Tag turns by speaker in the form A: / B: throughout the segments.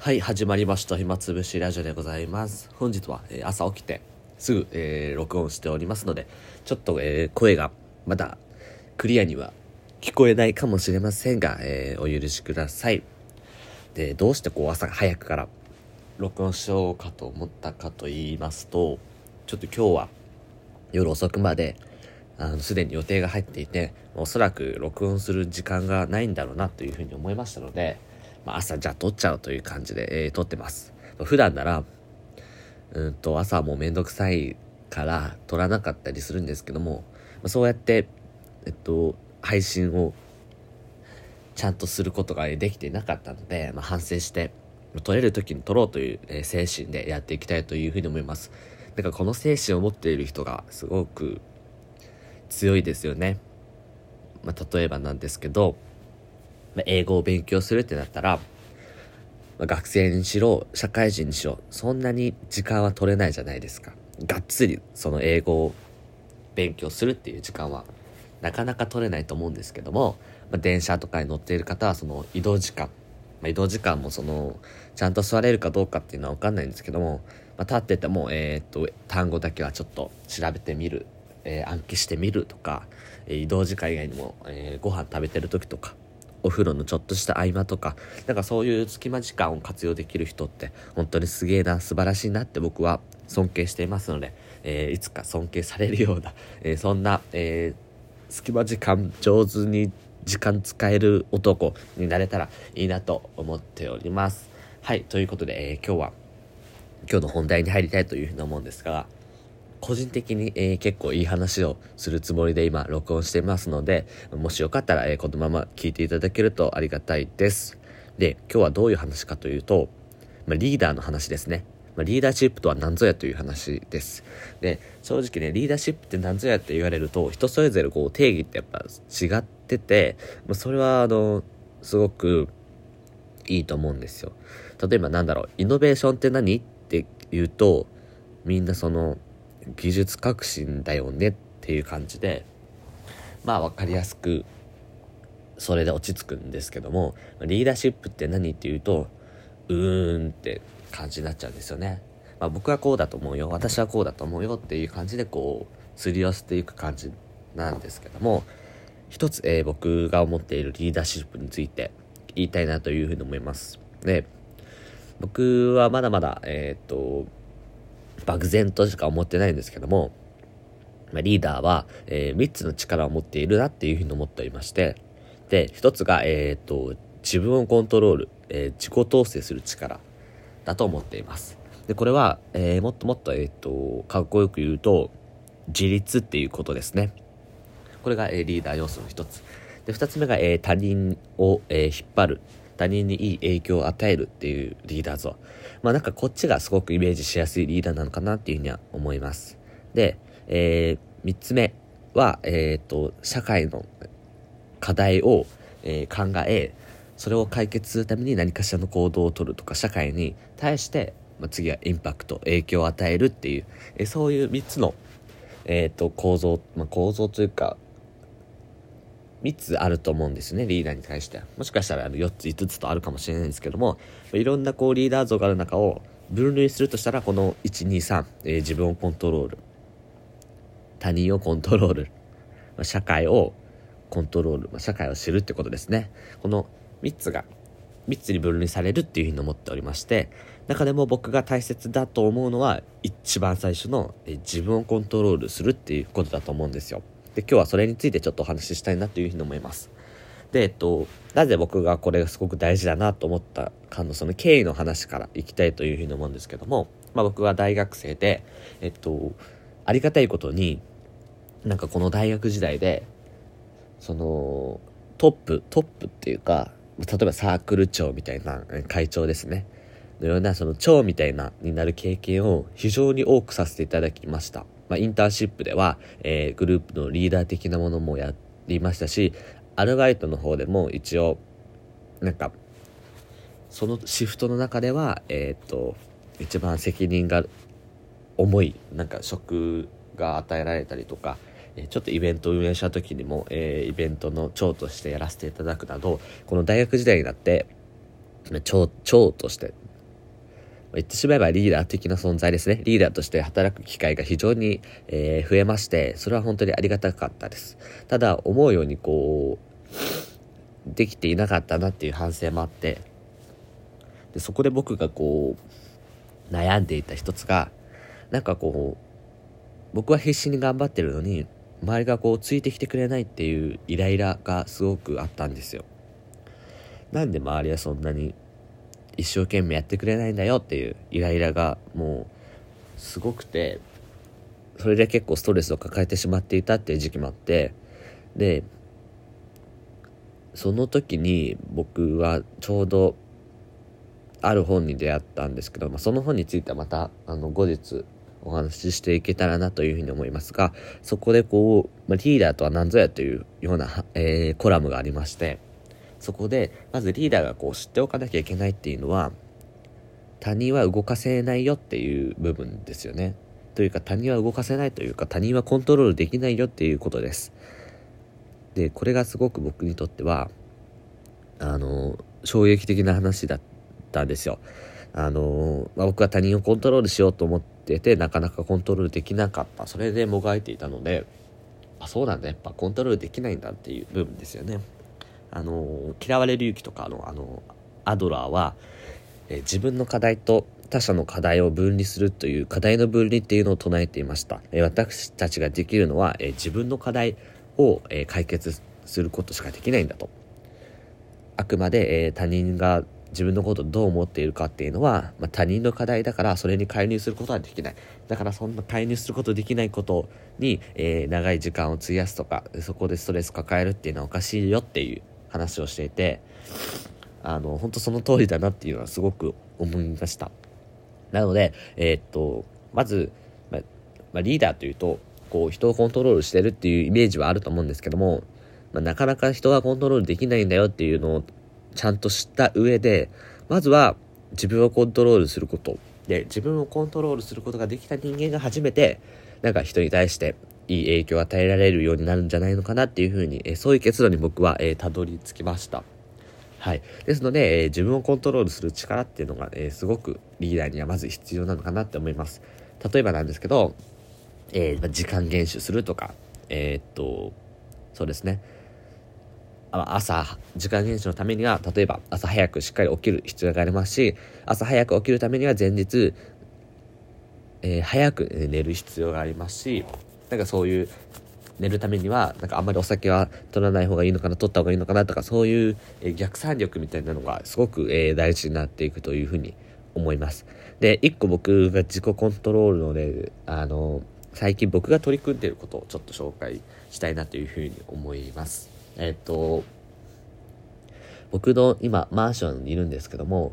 A: はい、始まりました。暇つぶしラジオでございます。本日は、えー朝起きてすぐ、えー録音しておりますので、ちょっと、えー声がまだクリアには聞こえないかもしれませんが、えお許しください。で、どうしてこう朝早くから録音しようかと思ったかと言いますと、ちょっと今日は夜遅くまで、あの、すでに予定が入っていて、おそらく録音する時間がないんだろうなというふうに思いましたので、まあ、朝じゃあ撮っちゃうという感じで、えー撮ってます。普段なら、うんと、朝はもうめんどくさいから撮らなかったりするんですけども、まあそうやって、えっと、配信をちゃんとすることができていなかったので、まあ、反省して、撮れる時に撮ろうという、え精神でやっていきたいというふうに思います。だからこの精神を持っている人がすごく強いですよね。まあ、例えばなんですけど、まあ英語を勉強するってなったら、まあ学生にしろ、社会人にしろ、そんなに時間は取れないじゃないですか。がっつりその英語を勉強するっていう時間はなかなか取れないと思うんですけども、まあ、電車とかに乗っている方はその移動時間、まあ、移動時間もそのちゃんと座れるかどうかっていうのは分かんないんですけども、まあ、立ってても、えーっと単語だけはちょっと調べてみる、えー暗記してみるとか、え移動時間以外にも、えーご飯食べてる時とかお風呂のちょっとした合間とかなんかそういう隙間時間を活用できる人って本当にすげえな素晴らしいなって僕は尊敬していますので、えーいつか尊敬されるような、えーそんな、えー隙間時間上手に時間使える男になれたらいいなと思っております。はい、ということで、え今日は今日の本題に入りたいというふうに思うんですが、個人的に、えー結構いい話をするつもりで今録音してますので、もしよかったら、えーこのまま聞いていただけるとありがたいです。で、今日はどういう話かというと、まあ、リーダーの話ですね。まあ、リーダーシップとは何ぞやという話です。で、正直ね、リーダーシップって何ぞやって言われると、人それぞれこう定義ってやっぱ違ってて、まあ、それはあの、すごくいいと思うんですよ。例えばなんだろう、イノベーションって何って言うと、みんなその、技術革新だよねっていう感じで、まあ分かりやすく、それで落ち着くんですけども、リーダーシップって何っていうと、うーんって感じになっちゃうんですよね。まあ僕はこうだと思うよ、私はこうだと思うよっていう感じでこう、すり寄せていく感じなんですけども、一つ、えー僕が思っているリーダーシップについて言いたいなというふうに思います。で、僕はまだまだ、えーっと、漠然としか思ってないんですけども、まあ、リーダーは、え3つの力を持っているなっていうふうに思っておりまして、で、一つが、えーっと、自分をコントロール、えー自己統制する力だと思っています。で、これは、えーもっともっと、えーっと、かっこよく言うと、自立っていうことですね。これが、えーリーダー要素の一つ。で、二つ目が、えー他人を、えー引っ張る。他人にいい影響を与えるっていうリーダー像。まあなんかこっちがすごくイメージしやすいリーダーなのかなっていうふうには思います。で、えー三つ目は、えっ、と、社会の課題を、えー考え、それを解決するために何かしらの行動をとるとか、社会に対して、まあ、次はインパクト、影響を与えるっていう、えそういう三つの、えっ、と、構造、まあ、構造というか、3つあると思うんですね、リーダーに対しては。もしかしたらあの4つ、5つとあるかもしれないんですけども、いろんなこうリーダー像がある中を分類するとしたら、この1、2、3、えー自分をコントロール、他人をコントロール、ま社会をコントロール、ま社会を知るってことですね。この3つが、3つに分類されるっていうふうに思っておりまして、中でも僕が大切だと思うのは、一番最初のえー自分をコントロールするっていうことだと思うんですよ。で、今日はそれについてちょっとお話ししたいなというふうに思います。で、えっと、なぜ僕がこれがすごく大事だなと思ったかのその経緯の話からいきたいというふうに思うんですけども、まあ僕は大学生で、えっと、ありがたいことに、なんかこの大学時代で、その、トップ、トップっていうか、例えばサークル長みたいな会長ですね。のような、その長みたいな、になる経験を非常に多くさせていただきました。まあ、インターンシップでは、えーグループのリーダー的なものもやりましたし、アルバイトの方でも一応、なんか、そのシフトの中では、えーっと、一番責任が重い、なんか職が与えられたりとか、ちょっとイベントを運営した時にも、えーイベントの長としてやらせていただくなど、この大学時代になって、長長として言ってしまえばリーダー的な存在ですね。リーダーとして働く機会が非常に、えー、増えまして、それは本当にありがたかったです。ただ、思うようにこう、できていなかったなっていう反省もあって、でそこで僕がこう、悩んでいた一つが、なんかこう、僕は必死に頑張ってるのに、周りがこうついてきてくれないっていうイライラがすごくあったんですよ。なんで周りはそんなに一生懸命やってくれないんだよっていうイライラがもうすごくてそれで結構ストレスを抱えてしまっていたっていう時期もあってでその時に僕はちょうどある本に出会ったんですけど、まあ、その本についてはまたあの後日お話ししていけたらなというふうに思いますがそこでこう、まあ、リーダーとは何ぞやというような、えー、コラムがありましてそこでまずリーダーがこう知っておかなきゃいけないっていうのは他人は動かせないよっていう部分ですよね。というか他人は動かせないというか他人はコントロールできないよっていうことです。でこれがすごく僕にとってはあの衝撃的な話だったんですよ。あの、まあ、僕は他人をコントロールしようと思っててなかなかコントロールできなかった。それでもがいていたのであそうなんだ。やっぱコントロールできないんだっていう部分ですよね。あの嫌われる勇気とかのあのアドラーは、え自分の課題と他者の課題を分離するという課題の分離っていうのを唱えていました。え私たちができるのは、え自分の課題を、え解決することしかできないんだと。あくまで、え他人が自分のことをどう思っているかっていうのは、まあ、他人の課題だからそれに介入することはできないだからそんな介入することできないことに、えー、長い時間を費やすとかそこでストレス抱えるっていうのはおかしいよっていう話をしていてあの本当その通りだなっていうのはすごく思いましたなのでえー、っとまず、ままあ、リーダーというとこう人をコントロールしてるっていうイメージはあると思うんですけども、まあ、なかなか人がコントロールできないんだよっていうのをちゃんと知った上で、まずは自分をコントロールすること。で、自分をコントロールすることができた人間が初めて、なんか人に対していい影響を与えられるようになるんじゃないのかなっていうふうに、えそういう結論に僕は、え、たどり着きました。はい。ですので、え、自分をコントロールする力っていうのが、え、すごくリーダーにはまず必要なのかなって思います。例えばなんですけど、えー、時間厳守するとか、えー、っと、そうですね。朝、時間厳守のためには、例えば朝早くしっかり起きる必要がありますし、朝早く起きるためには前日、えー、早く寝る必要がありますし、なんかそういう、寝るためには、なんかあんまりお酒は取らない方がいいのかな、取った方がいいのかなとか、そういう、え、逆算力みたいなのがすごく、え、大事になっていくというふうに思います。で、一個僕が自己コントロールので、あの、最近僕が取り組んでいることをちょっと紹介したいなというふうに思います。えっと、僕の今マンションにいるんですけども、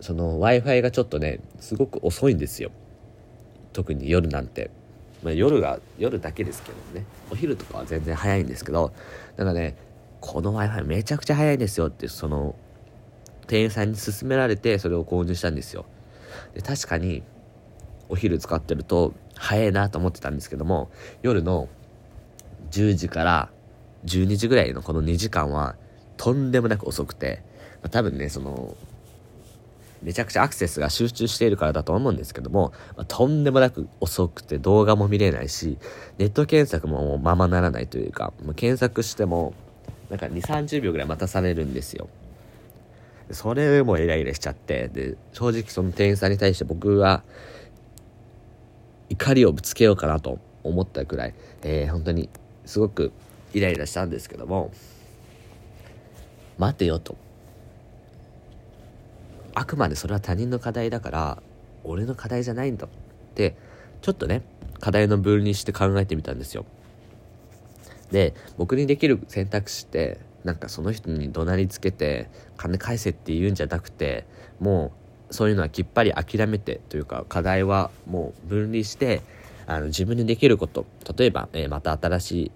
A: その Wi-Fi がちょっとね、すごく遅いんですよ。特に夜なんて。まあ、夜が、夜だけですけどね。お昼とかは全然早いんですけど、だかね、この Wi-Fi めちゃくちゃ早いですよって、その、店員さんに勧められてそれを購入したんですよ。で、確かに、お昼使ってると早いなと思ってたんですけども、夜の10時から12時ぐらいのこの2時間はとんでもなく遅くて、まあ、多分ね、その、めちゃくちゃアクセスが集中しているからだと思うんですけども、まあ、とんでもなく遅くて動画も見れないし、ネット検索もままならないというか、まあ、検索しても、なんか2、30秒ぐらい待たされるんですよ。それもイライラしちゃって、で、正直その店員さんに対して僕は、怒りをぶつけようかなと思ったくらい、えー、本当にすごくイライラしたんですけども待てよとあくまでそれは他人の課題だから俺の課題じゃないんだってちょっとね課題の分離して考えてみたんですよで僕にできる選択肢ってなんかその人に怒鳴りつけて金返せって言うんじゃなくてもうそういうのはきっぱり諦めてというか課題はもう分離してあの自分にできること例えば、えー、また新しい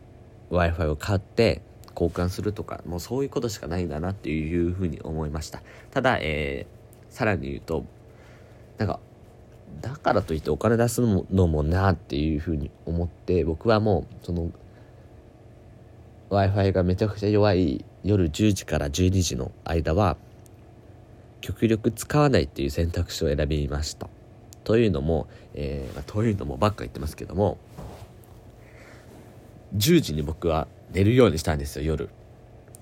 A: Wi-Fi を買って交換するとか、もうそういうことしかないんだなっていうふうに思いました。ただ、えー、さらに言うと、なんか、だからといってお金出すのもなっていうふうに思って、僕はもう、その、Wi-Fi がめちゃくちゃ弱い夜10時から12時の間は、極力使わないっていう選択肢を選びました。というのも、えー、ま、というのもばっか言ってますけども10時に僕は寝るようにしたんですよ夜。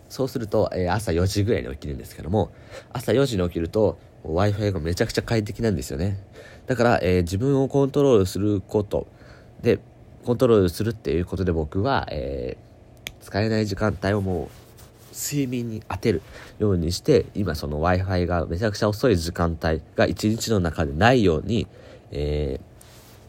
A: そうすると、えー、朝4時ぐらいに起きるんですけども朝4時に起きると w i f i がめちゃくちゃ快適なんですよね。だから、えー、自分をコントロールすること。でコントロールするっていうことで僕は、えー、使えない時間帯をもう睡眠に当てるようにして今その w i f i がめちゃくちゃ遅い時間帯が一日の中でないように、えー、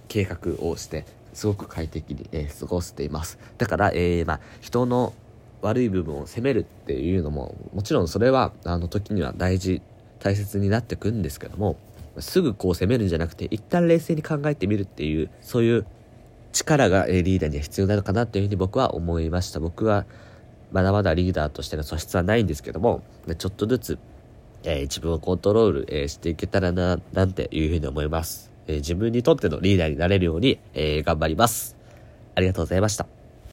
A: 計画をしてすごく快適に、え、過ごしています。だから、えまあ、人の悪い部分を責めるっていうのももちろんそれはあの時には大事大切になってくんですけどもすぐこう責めるんじゃなくて一旦冷静に考えてみるっていうそういう力がリーダーには必要なのかなというふうに僕は思いました。僕はまだまだリーダーとしての素質はないんですけどもちょっとずつ、えー、自分をコントロール、えー、していけたらななんていうふうに思います、えー、自分にとってのリーダーになれるように、え頑張ります。ありがとうございました。